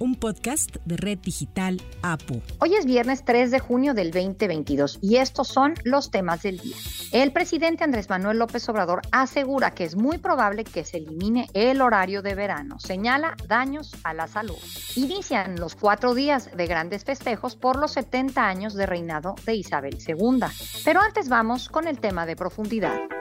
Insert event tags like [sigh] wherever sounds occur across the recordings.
un podcast de Red Digital APU. Hoy es viernes 3 de junio del 2022 y estos son los temas del día. El presidente Andrés Manuel López Obrador asegura que es muy probable que se elimine el horario de verano. Señala daños a la salud. Inician los cuatro días de grandes festejos por los 70 años de reinado de Isabel II. Pero antes vamos con el tema de profundidad.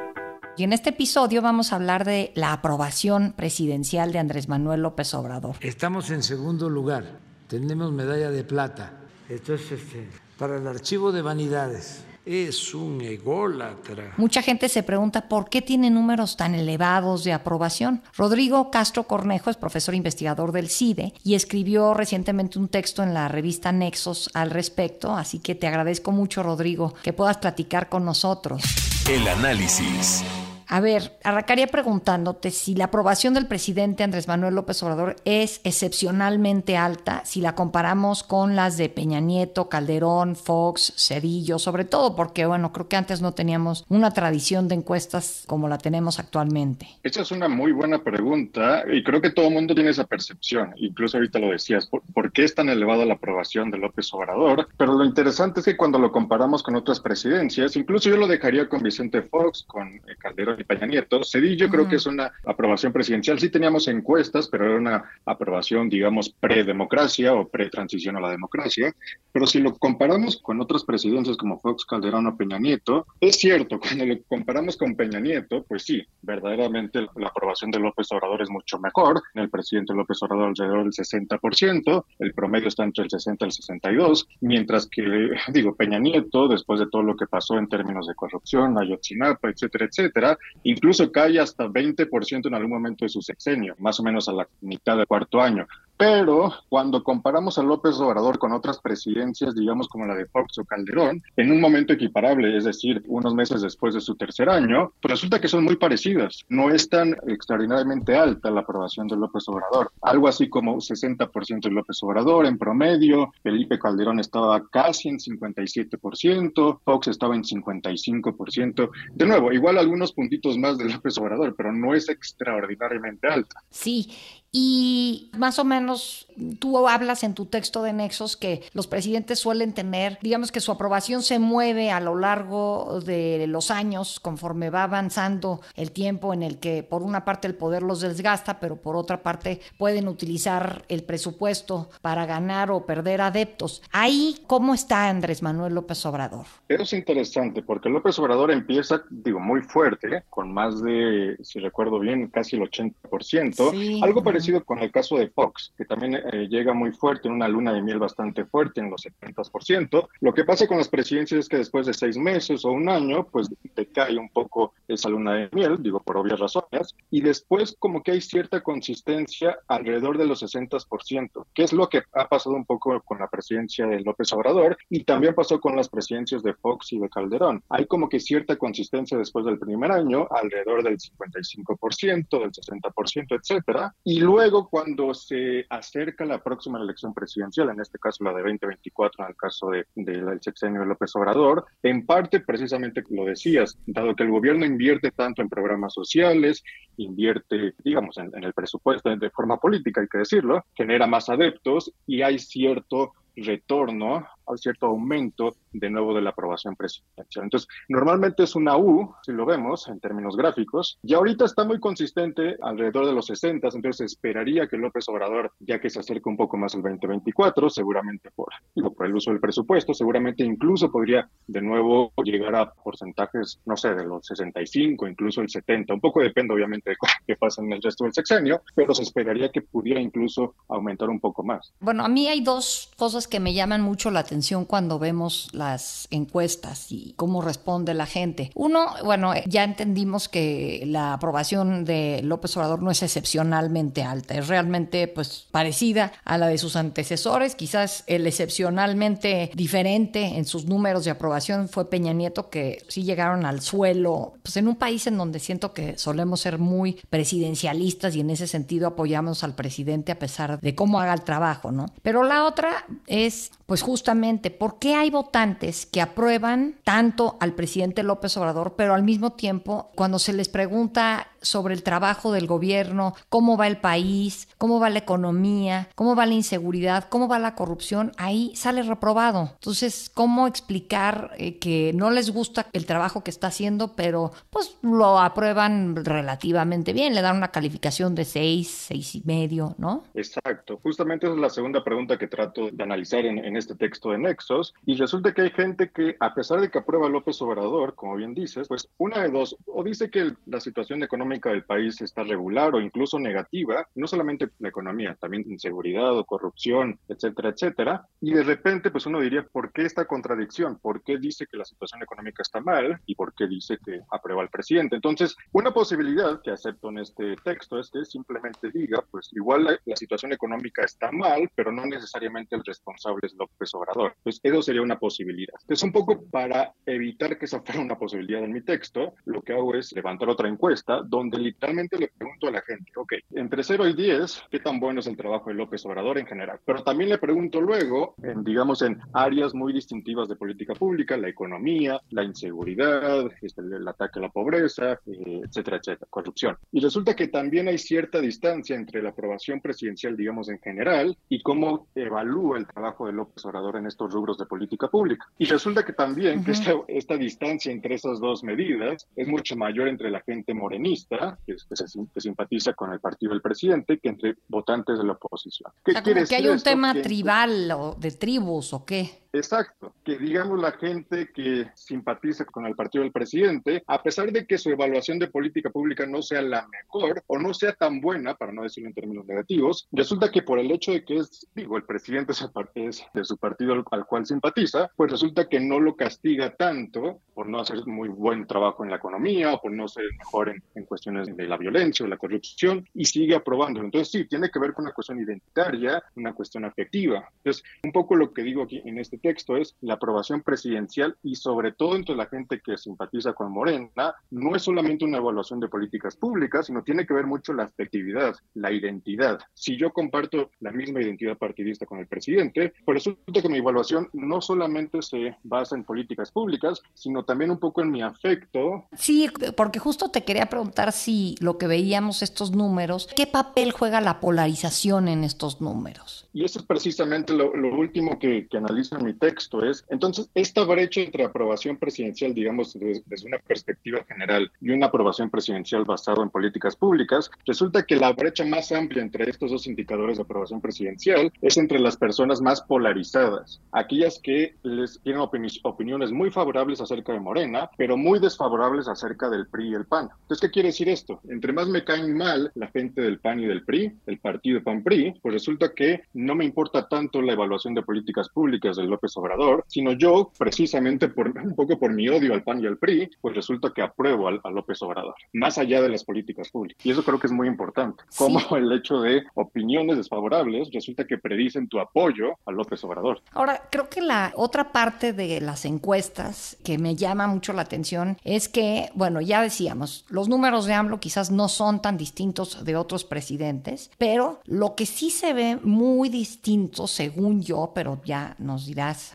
Y en este episodio vamos a hablar de la aprobación presidencial de Andrés Manuel López Obrador. Estamos en segundo lugar, tenemos medalla de plata. Entonces, este, para el archivo de vanidades, es un ególatra. Mucha gente se pregunta por qué tiene números tan elevados de aprobación. Rodrigo Castro Cornejo es profesor investigador del CIDE y escribió recientemente un texto en la revista Nexos al respecto, así que te agradezco mucho, Rodrigo, que puedas platicar con nosotros. El análisis. A ver, arrancaría preguntándote si la aprobación del presidente Andrés Manuel López Obrador es excepcionalmente alta, si la comparamos con las de Peña Nieto, Calderón, Fox, Cedillo, sobre todo porque, bueno, creo que antes no teníamos una tradición de encuestas como la tenemos actualmente. Esa es una muy buena pregunta y creo que todo el mundo tiene esa percepción, incluso ahorita lo decías, ¿por, ¿por qué es tan elevada la aprobación de López Obrador? Pero lo interesante es que cuando lo comparamos con otras presidencias, incluso yo lo dejaría con Vicente Fox, con eh, Calderón y Peña Nieto. Cedillo creo que es una aprobación presidencial. Sí teníamos encuestas, pero era una aprobación, digamos, pre-democracia o pre-transición a la democracia. Pero si lo comparamos con otras presidencias como Fox, Calderón o Peña Nieto, es cierto, [laughs] cuando lo comparamos con Peña Nieto, pues sí, verdaderamente la aprobación de López Obrador es mucho mejor. El presidente López Obrador alrededor del 60%, el promedio está entre el 60 y el 62, mientras que, [laughs] digo, Peña Nieto, después de todo lo que pasó en términos de corrupción, Ayotzinapa, etcétera, etcétera, incluso cae hasta 20% en algún momento de su sexenio, más o menos a la mitad del cuarto año. Pero cuando comparamos a López Obrador con otras presidencias, digamos como la de Fox o Calderón, en un momento equiparable, es decir, unos meses después de su tercer año, pues resulta que son muy parecidas. No es tan extraordinariamente alta la aprobación de López Obrador. Algo así como 60% de López Obrador en promedio, Felipe Calderón estaba casi en 57%, Fox estaba en 55%. De nuevo, igual algunos puntitos más de López Obrador, pero no es extraordinariamente alta. Sí, y más o menos tú hablas en tu texto de Nexos que los presidentes suelen tener, digamos que su aprobación se mueve a lo largo de los años conforme va avanzando el tiempo en el que por una parte el poder los desgasta, pero por otra parte pueden utilizar el presupuesto para ganar o perder adeptos. Ahí, ¿cómo está Andrés Manuel López Obrador? Es interesante porque López Obrador empieza, digo, muy fuerte, con más de, si recuerdo bien, casi el 80%, Sí. algo parecido con el caso de Fox, que también eh, llega muy fuerte, en una luna de miel bastante fuerte, en los 70%. Lo que pasa con las presidencias es que después de seis meses o un año, pues decae un poco esa luna de miel, digo por obvias razones, y después como que hay cierta consistencia alrededor de los 60%, que es lo que ha pasado un poco con la presidencia de López Obrador y también pasó con las presidencias de Fox y de Calderón. Hay como que cierta consistencia después del primer año, alrededor del 55%, del 60%, etcétera, y luego cuando se acerca la próxima elección presidencial, en este caso la de 2024, en el caso del de, sexenio de López Obrador, en parte precisamente lo decías, dado que el gobierno invierte tanto en programas sociales, invierte, digamos, en, en el presupuesto de forma política, hay que decirlo, genera más adeptos y hay cierto retorno, hay cierto aumento de nuevo de la aprobación presidencial. Entonces, normalmente es una U, si lo vemos en términos gráficos, y ahorita está muy consistente alrededor de los 60, entonces esperaría que López Obrador, ya que se acerca un poco más al 2024, seguramente por, por el uso del presupuesto, seguramente incluso podría de nuevo llegar a porcentajes, no sé, de los 65, incluso el 70, un poco depende obviamente de qué pasa en el resto del sexenio, pero se esperaría que pudiera incluso aumentar un poco más. Bueno, a mí hay dos cosas que me llaman mucho la atención cuando vemos la las encuestas y cómo responde la gente. Uno, bueno, ya entendimos que la aprobación de López Obrador no es excepcionalmente alta, es realmente pues parecida a la de sus antecesores, quizás el excepcionalmente diferente en sus números de aprobación fue Peña Nieto que sí llegaron al suelo, pues en un país en donde siento que solemos ser muy presidencialistas y en ese sentido apoyamos al presidente a pesar de cómo haga el trabajo, ¿no? Pero la otra es pues justamente, ¿por qué hay votantes que aprueban tanto al presidente López Obrador, pero al mismo tiempo, cuando se les pregunta sobre el trabajo del gobierno, cómo va el país, cómo va la economía, cómo va la inseguridad, cómo va la corrupción, ahí sale reprobado. Entonces, ¿cómo explicar eh, que no les gusta el trabajo que está haciendo, pero pues lo aprueban relativamente bien, le dan una calificación de seis, seis y medio, ¿no? Exacto. Justamente esa es la segunda pregunta que trato de analizar en este texto de Nexos, y resulta que hay gente que, a pesar de que aprueba López Obrador, como bien dices, pues una de dos, o dice que la situación económica del país está regular o incluso negativa, no solamente la economía, también inseguridad o corrupción, etcétera, etcétera, y de repente, pues uno diría, ¿por qué esta contradicción? ¿Por qué dice que la situación económica está mal y por qué dice que aprueba al presidente? Entonces, una posibilidad que acepto en este texto es que simplemente diga, pues igual la, la situación económica está mal, pero no necesariamente el responsable es López Obrador. Pues eso sería una posibilidad. Entonces, un poco para evitar que esa fuera una posibilidad en mi texto, lo que hago es levantar otra encuesta donde literalmente le pregunto a la gente, ok, entre 0 y 10, ¿qué tan bueno es el trabajo de López Obrador en general? Pero también le pregunto luego, en, digamos, en áreas muy distintivas de política pública, la economía, la inseguridad, este, el ataque a la pobreza, eh, etcétera, etcétera, corrupción. Y resulta que también hay cierta distancia entre la aprobación presidencial, digamos, en general, y cómo evalúa el trabajo de López Obrador en estos rubros de política pública. Y resulta que también que esta, esta, distancia entre esas dos medidas es mucho mayor entre la gente morenista, que, que, se, que simpatiza con el partido del presidente, que entre votantes de la oposición. ¿Qué o sea, quiere que hay un tema tribal o de tribus o qué? Exacto, que digamos la gente que simpatiza con el partido del presidente, a pesar de que su evaluación de política pública no sea la mejor o no sea tan buena, para no decirlo en términos negativos, resulta que por el hecho de que es, digo, el presidente es de su partido al, cual simpatiza, pues resulta que no lo castiga tanto por no hacer muy buen trabajo en la economía o por no ser mejor en, cuestiones de la violencia o la corrupción y sigue aprobando. Entonces sí, tiene que ver con una cuestión identitaria, una cuestión afectiva. Entonces, un poco lo que digo aquí en este texto es la aprobación presidencial y sobre todo entre la gente que simpatiza con Morena, no es solamente una evaluación de políticas públicas, sino tiene que ver mucho la afectividad, la identidad. Si yo comparto la misma identidad partidista con el presidente, pues resulta que mi evaluación no solamente se basa en políticas públicas, sino también un poco en mi afecto. Sí, porque justo te quería preguntar si lo que veíamos estos números, ¿qué papel juega la polarización en estos números? Y eso es precisamente lo, lo último que, que analizo en texto, es entonces esta brecha entre aprobación presidencial, digamos, desde, desde una perspectiva general y una aprobación presidencial basada en políticas públicas, resulta que la brecha más amplia entre estos dos indicadores de aprobación presidencial es entre las personas más polarizadas, aquellas que les tienen opini opiniones muy favorables acerca de Morena, pero muy desfavorables acerca del PRI y el PAN. Entonces, ¿qué quiere decir esto? Entre más me caen mal la gente del PAN y del PRI, el partido PAN-PRI, pues resulta que no me importa tanto la evaluación de políticas públicas de López Obrador, sino yo, precisamente por [laughs] un poco por mi odio al PAN y al PRI, pues resulta que apruebo al, a López Obrador, más allá de las políticas públicas. Y eso creo que es muy importante. Como sí. [laughs] el hecho de opiniones desfavorables resulta que predicen tu apoyo a López Obrador. Ahora, creo que la otra parte de las encuestas que me llama mucho la atención es que, bueno, ya decíamos, los números de AMLO quizás no son tan distintos de otros presidentes, pero lo que sí se ve muy distinto, según yo, pero ya nos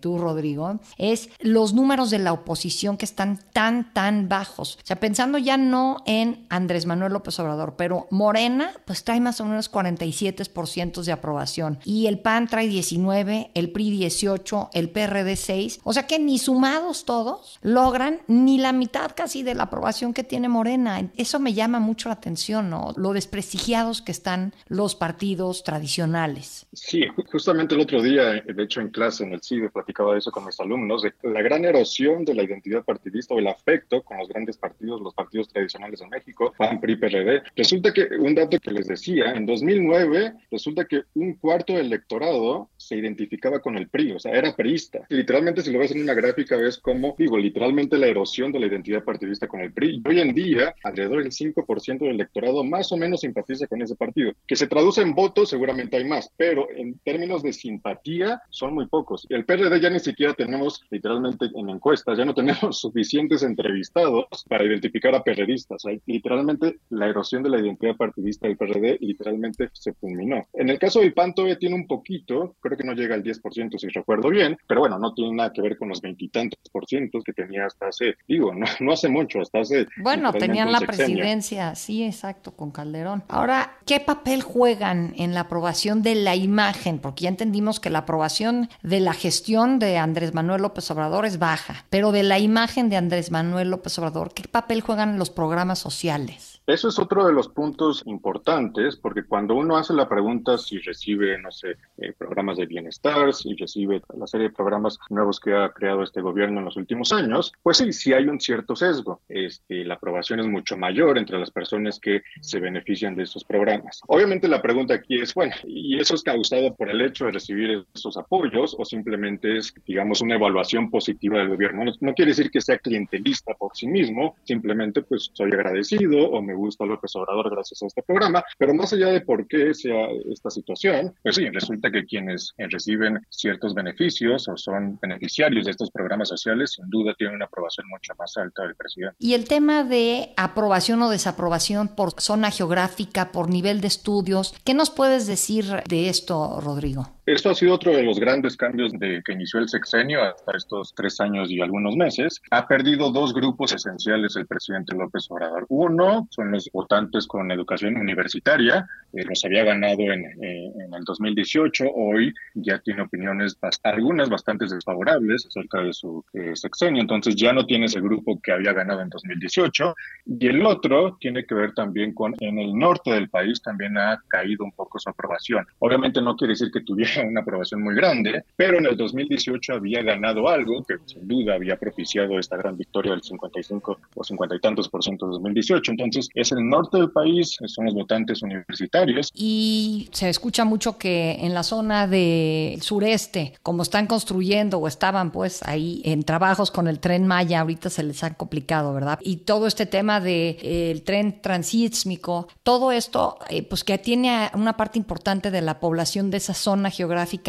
tú, Rodrigo, es los números de la oposición que están tan, tan bajos. O sea, pensando ya no en Andrés Manuel López Obrador, pero Morena, pues trae más o menos 47% de aprobación y el PAN trae 19, el PRI 18, el PRD 6. O sea que ni sumados todos logran ni la mitad casi de la aprobación que tiene Morena. Eso me llama mucho la atención, ¿no? Lo desprestigiados que están los partidos tradicionales. Sí, justamente el otro día, de hecho en clase en el CIDE, inclusive platicaba eso con mis alumnos, de la gran erosión de la identidad partidista o el afecto con los grandes partidos, los partidos tradicionales en México, PAN, PRI, PRD. Resulta que, un dato que les decía, en 2009, resulta que un cuarto del electorado se identificaba con el PRI, o sea, era priista. literalmente, si lo ves en una gráfica, ves como, digo, literalmente la erosión de la identidad partidista con el PRI. Hoy en día, alrededor del 5% del electorado más o menos simpatiza con ese partido. Que se traduce en votos, seguramente hay más, pero en términos de simpatía, son muy pocos. El PRD ya ni siquiera tenemos, literalmente en encuestas, ya no tenemos [laughs] suficientes entrevistados para identificar a periodistas. literalmente, la erosión de la identidad partidista del PRD literalmente se fulminó. En el caso del PAN todavía tiene un poquito, creo que no llega al 10% si recuerdo bien, pero bueno, no tiene nada que ver con los veintitantos por cientos que tenía hasta hace, digo, no, [laughs] no hace mucho, hasta hace... Bueno, tenían la presidencia, sí, exacto, con Calderón. Ahora, ¿qué papel juegan en la aprobación de la imagen? Porque ya entendimos que la aprobación de la gestión de Andrés Manuel López Obrador es baja, pero de la imagen de Andrés Manuel López Obrador, ¿qué papel juegan los programas sociales? Eso es otro de los puntos importantes, porque cuando uno hace la pregunta si recibe, no sé, eh, programas de bienestar, si recibe la serie de programas nuevos que ha creado este gobierno en los últimos años, pues sí, sí hay un cierto sesgo. Este, la aprobación es mucho mayor entre las personas que se benefician de estos programas. Obviamente la pregunta aquí es, bueno, ¿y eso es causado por el hecho de recibir esos apoyos o simplemente es, digamos, una evaluación positiva del gobierno? No, quiere decir que sea clientelista por sí mismo, simplemente pues soy agradecido o me gusta López Obrador gracias a este programa, pero más allá de por qué sea esta situación, pues sí, resulta que quienes reciben ciertos beneficios o son beneficiarios de estos programas sociales, sin duda tienen una aprobación mucho más alta del presidente. Y el tema de aprobación o desaprobación por zona geográfica, por nivel de estudios, ¿qué nos puedes decir de esto, Rodrigo? Esto ha sido otro de los grandes cambios de que inició el sexenio hasta estos tres años y algunos meses. Ha perdido dos grupos esenciales el presidente López Obrador. Uno son los votantes con educación universitaria, eh, los había ganado en, eh, en, el 2018, hoy ya tiene opiniones, algunas bastante desfavorables acerca de su eh, sexenio, entonces ya no tiene ese grupo que había ganado en 2018. Y el otro tiene que ver también con, en el norte del país también ha caído un poco su aprobación. Obviamente no quiere decir que tuviera una aprobación muy grande, pero en el 2018 había ganado algo que sin duda había propiciado esta gran victoria del 55 o 50 y tantos por ciento de 2018. Entonces es el norte del país, son los votantes universitarios. Y se escucha mucho que en la zona del sureste, como están construyendo o estaban pues ahí en trabajos con el tren Maya, ahorita se les ha complicado, ¿verdad? Y todo este tema del de, eh, tren transísmico, todo esto eh, pues que tiene una parte importante de la población de esa zona geográfica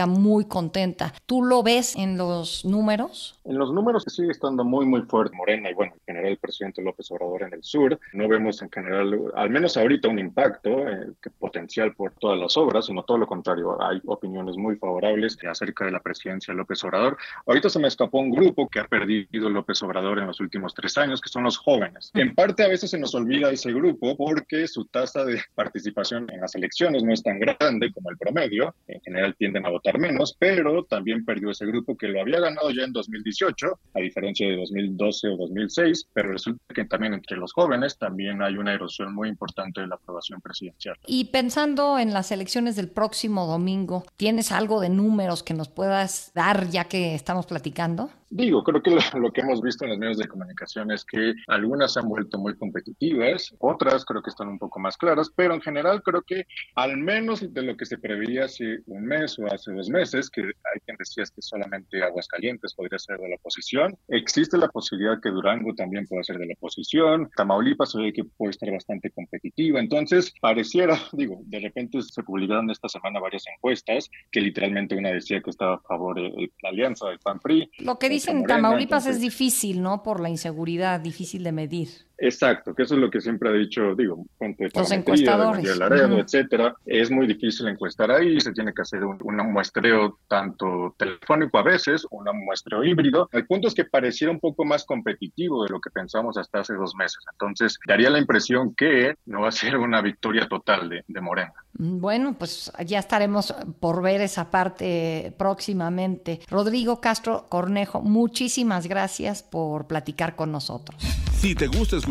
muy contenta. ¿Tú lo ves en los números? En los números sigue estando muy, muy fuerte Morena y bueno, en general el presidente López Obrador en el sur. No vemos en general, al menos ahorita, un impacto eh, potencial por todas las obras, sino todo lo contrario. Hay opiniones muy favorables acerca de la presidencia de López Obrador. Ahorita se me escapó un grupo que ha perdido López Obrador en los últimos tres años, que son los jóvenes. En parte a veces se nos olvida ese grupo porque su tasa de participación en las elecciones no es tan grande como el promedio. En general tienden a votar menos, pero también perdió ese grupo que lo había ganado ya en 2018 a diferencia de 2012 o 2006, pero resulta que también entre los jóvenes también hay una erosión muy importante de la aprobación presidencial. Y pensando en las elecciones del próximo domingo, ¿tienes algo de números que nos puedas dar ya que estamos platicando? Digo, creo que lo, que hemos visto en los medios de comunicación es que algunas se han vuelto muy competitivas, otras creo que están un poco más claras, pero en general creo que al menos de lo que se preveía hace un mes o hace dos meses, que hay quien decía que solamente Aguascalientes podría ser de la oposición, existe la posibilidad que Durango también pueda ser de la oposición, Tamaulipas se que puede estar bastante competitiva, entonces pareciera, [laughs] digo, de repente se publicaron esta semana varias encuestas que literalmente una decía que estaba a favor de la alianza del PAN-PRI. Lo que en Tamaulipas es difícil, ¿no? Por la inseguridad, difícil de medir. Exacto, que eso es lo que siempre ha dicho, digo, fuente Los encuestadores. De etcétera. Es muy difícil encuestar ahí, se tiene que hacer un, muestreo tanto telefónico a veces, un muestreo híbrido. El punto es que pareciera un poco más competitivo de lo que pensamos hasta hace dos meses. Entonces, daría la impresión que no va a ser una victoria total de, de Morena. Bueno, pues ya estaremos por ver esa parte próximamente. Rodrigo Castro Cornejo, muchísimas gracias por platicar con nosotros. Si te gusta escuchar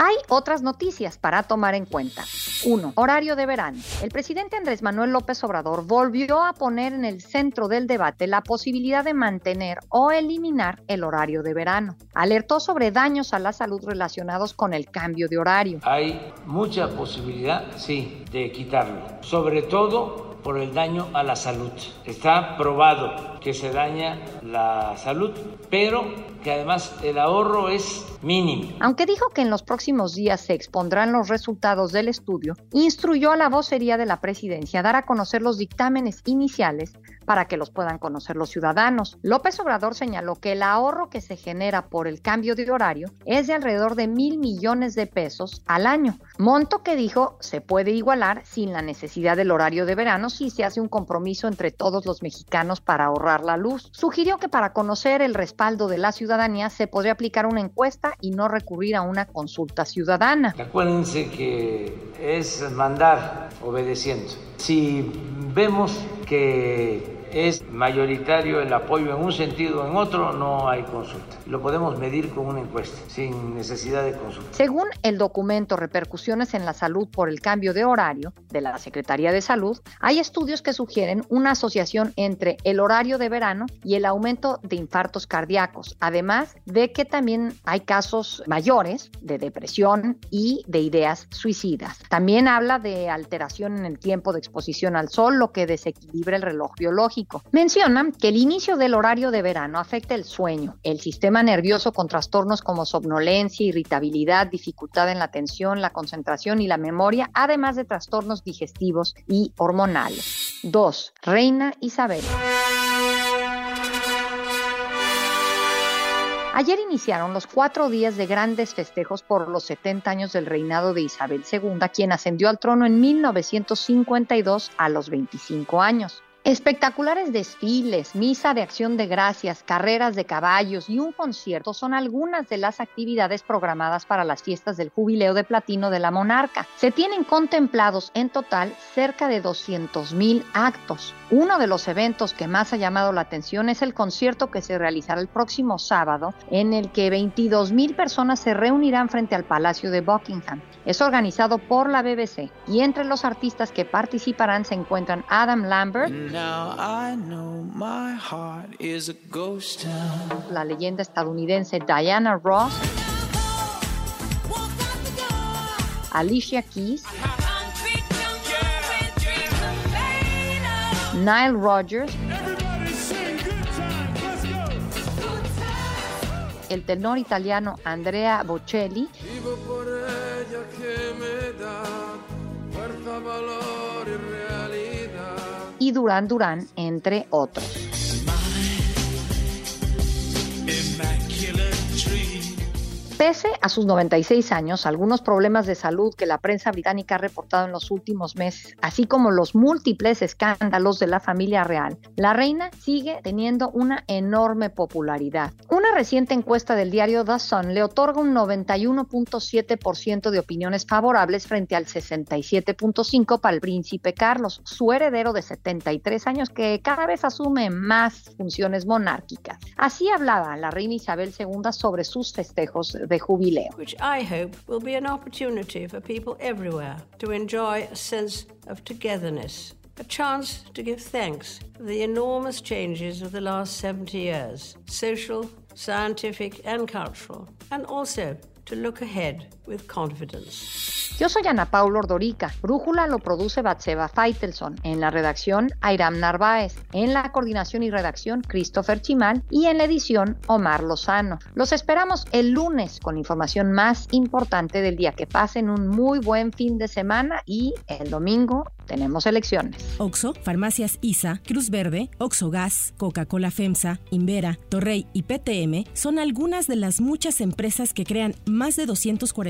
Hay otras noticias para tomar en cuenta. 1. Horario de verano. El presidente Andrés Manuel López Obrador volvió a poner en el centro del debate la posibilidad de mantener o eliminar el horario de verano. Alertó sobre daños a la salud relacionados con el cambio de horario. Hay mucha posibilidad, sí, de quitarlo. Sobre todo por el daño a la salud. Está probado que se daña la salud, pero que además el ahorro es mínimo. Aunque dijo que en los próximos días se expondrán los resultados del estudio, instruyó a la vocería de la presidencia a dar a conocer los dictámenes iniciales para que los puedan conocer los ciudadanos. López Obrador señaló que el ahorro que se genera por el cambio de horario es de alrededor de mil millones de pesos al año, monto que dijo se puede igualar sin la necesidad del horario de verano si se hace un compromiso entre todos los mexicanos para ahorrar la luz. Sugirió que para conocer el respaldo de la ciudadanía se podría aplicar una encuesta y no recurrir a una consulta ciudadana. Acuérdense que es mandar obedeciendo. Si vemos que es mayoritario el apoyo en un sentido o en otro, no hay consulta. Lo podemos medir con una encuesta, sin necesidad de consulta. Según el documento Repercusiones en la Salud por el Cambio de Horario de la Secretaría de Salud, hay estudios que sugieren una asociación entre el horario de verano y el aumento de infartos cardíacos, además de que también hay casos mayores de depresión y de ideas suicidas. También habla de alteración en el tiempo de exposición al sol, lo que desequilibra el reloj biológico Mencionan que el inicio del horario de verano afecta el sueño, el sistema nervioso con trastornos como somnolencia, irritabilidad, dificultad en la atención, la concentración y la memoria, además de trastornos digestivos y hormonales. 2. Reina Isabel. Ayer iniciaron los cuatro días de grandes festejos por los 70 años del reinado de Isabel II, quien ascendió al trono en 1952 a los 25 años. Espectaculares desfiles, misa de acción de gracias, carreras de caballos y un concierto son algunas de las actividades programadas para las fiestas del jubileo de platino de la monarca. Se tienen contemplados en total cerca de 200 mil actos. Uno de los eventos que más ha llamado la atención es el concierto que se realizará el próximo sábado, en el que 22 mil personas se reunirán frente al Palacio de Buckingham. Es organizado por la BBC y entre los artistas que participarán se encuentran Adam Lambert, la leyenda estadounidense Diana Ross, Alicia Keys, Nile Rodgers, el tenor italiano Andrea Bocelli y Durán Durán, entre otros. Pese a sus 96 años, algunos problemas de salud que la prensa británica ha reportado en los últimos meses, así como los múltiples escándalos de la familia real, la reina sigue teniendo una enorme popularidad. Una reciente encuesta del diario The Sun le otorga un 91.7% de opiniones favorables frente al 67.5% para el príncipe Carlos, su heredero de 73 años que cada vez asume más funciones monárquicas. Así hablaba la reina Isabel II sobre sus festejos de jubileo. Which I hope will be an opportunity for people everywhere to enjoy a sense of togetherness, a chance to give thanks for the enormous changes of the last 70 years, social, scientific, and cultural, and also to look ahead with confidence. Yo soy Ana Paula Ordorica. Brújula lo produce Batseba Feitelson. En la redacción, Airam Narváez. En la coordinación y redacción, Christopher Chimal. Y en la edición, Omar Lozano. Los esperamos el lunes con información más importante del día. Que pasen un muy buen fin de semana y el domingo tenemos elecciones. Oxo, Farmacias ISA, Cruz Verde, Oxo Gas, Coca-Cola FEMSA, Invera, Torrey y PTM son algunas de las muchas empresas que crean más de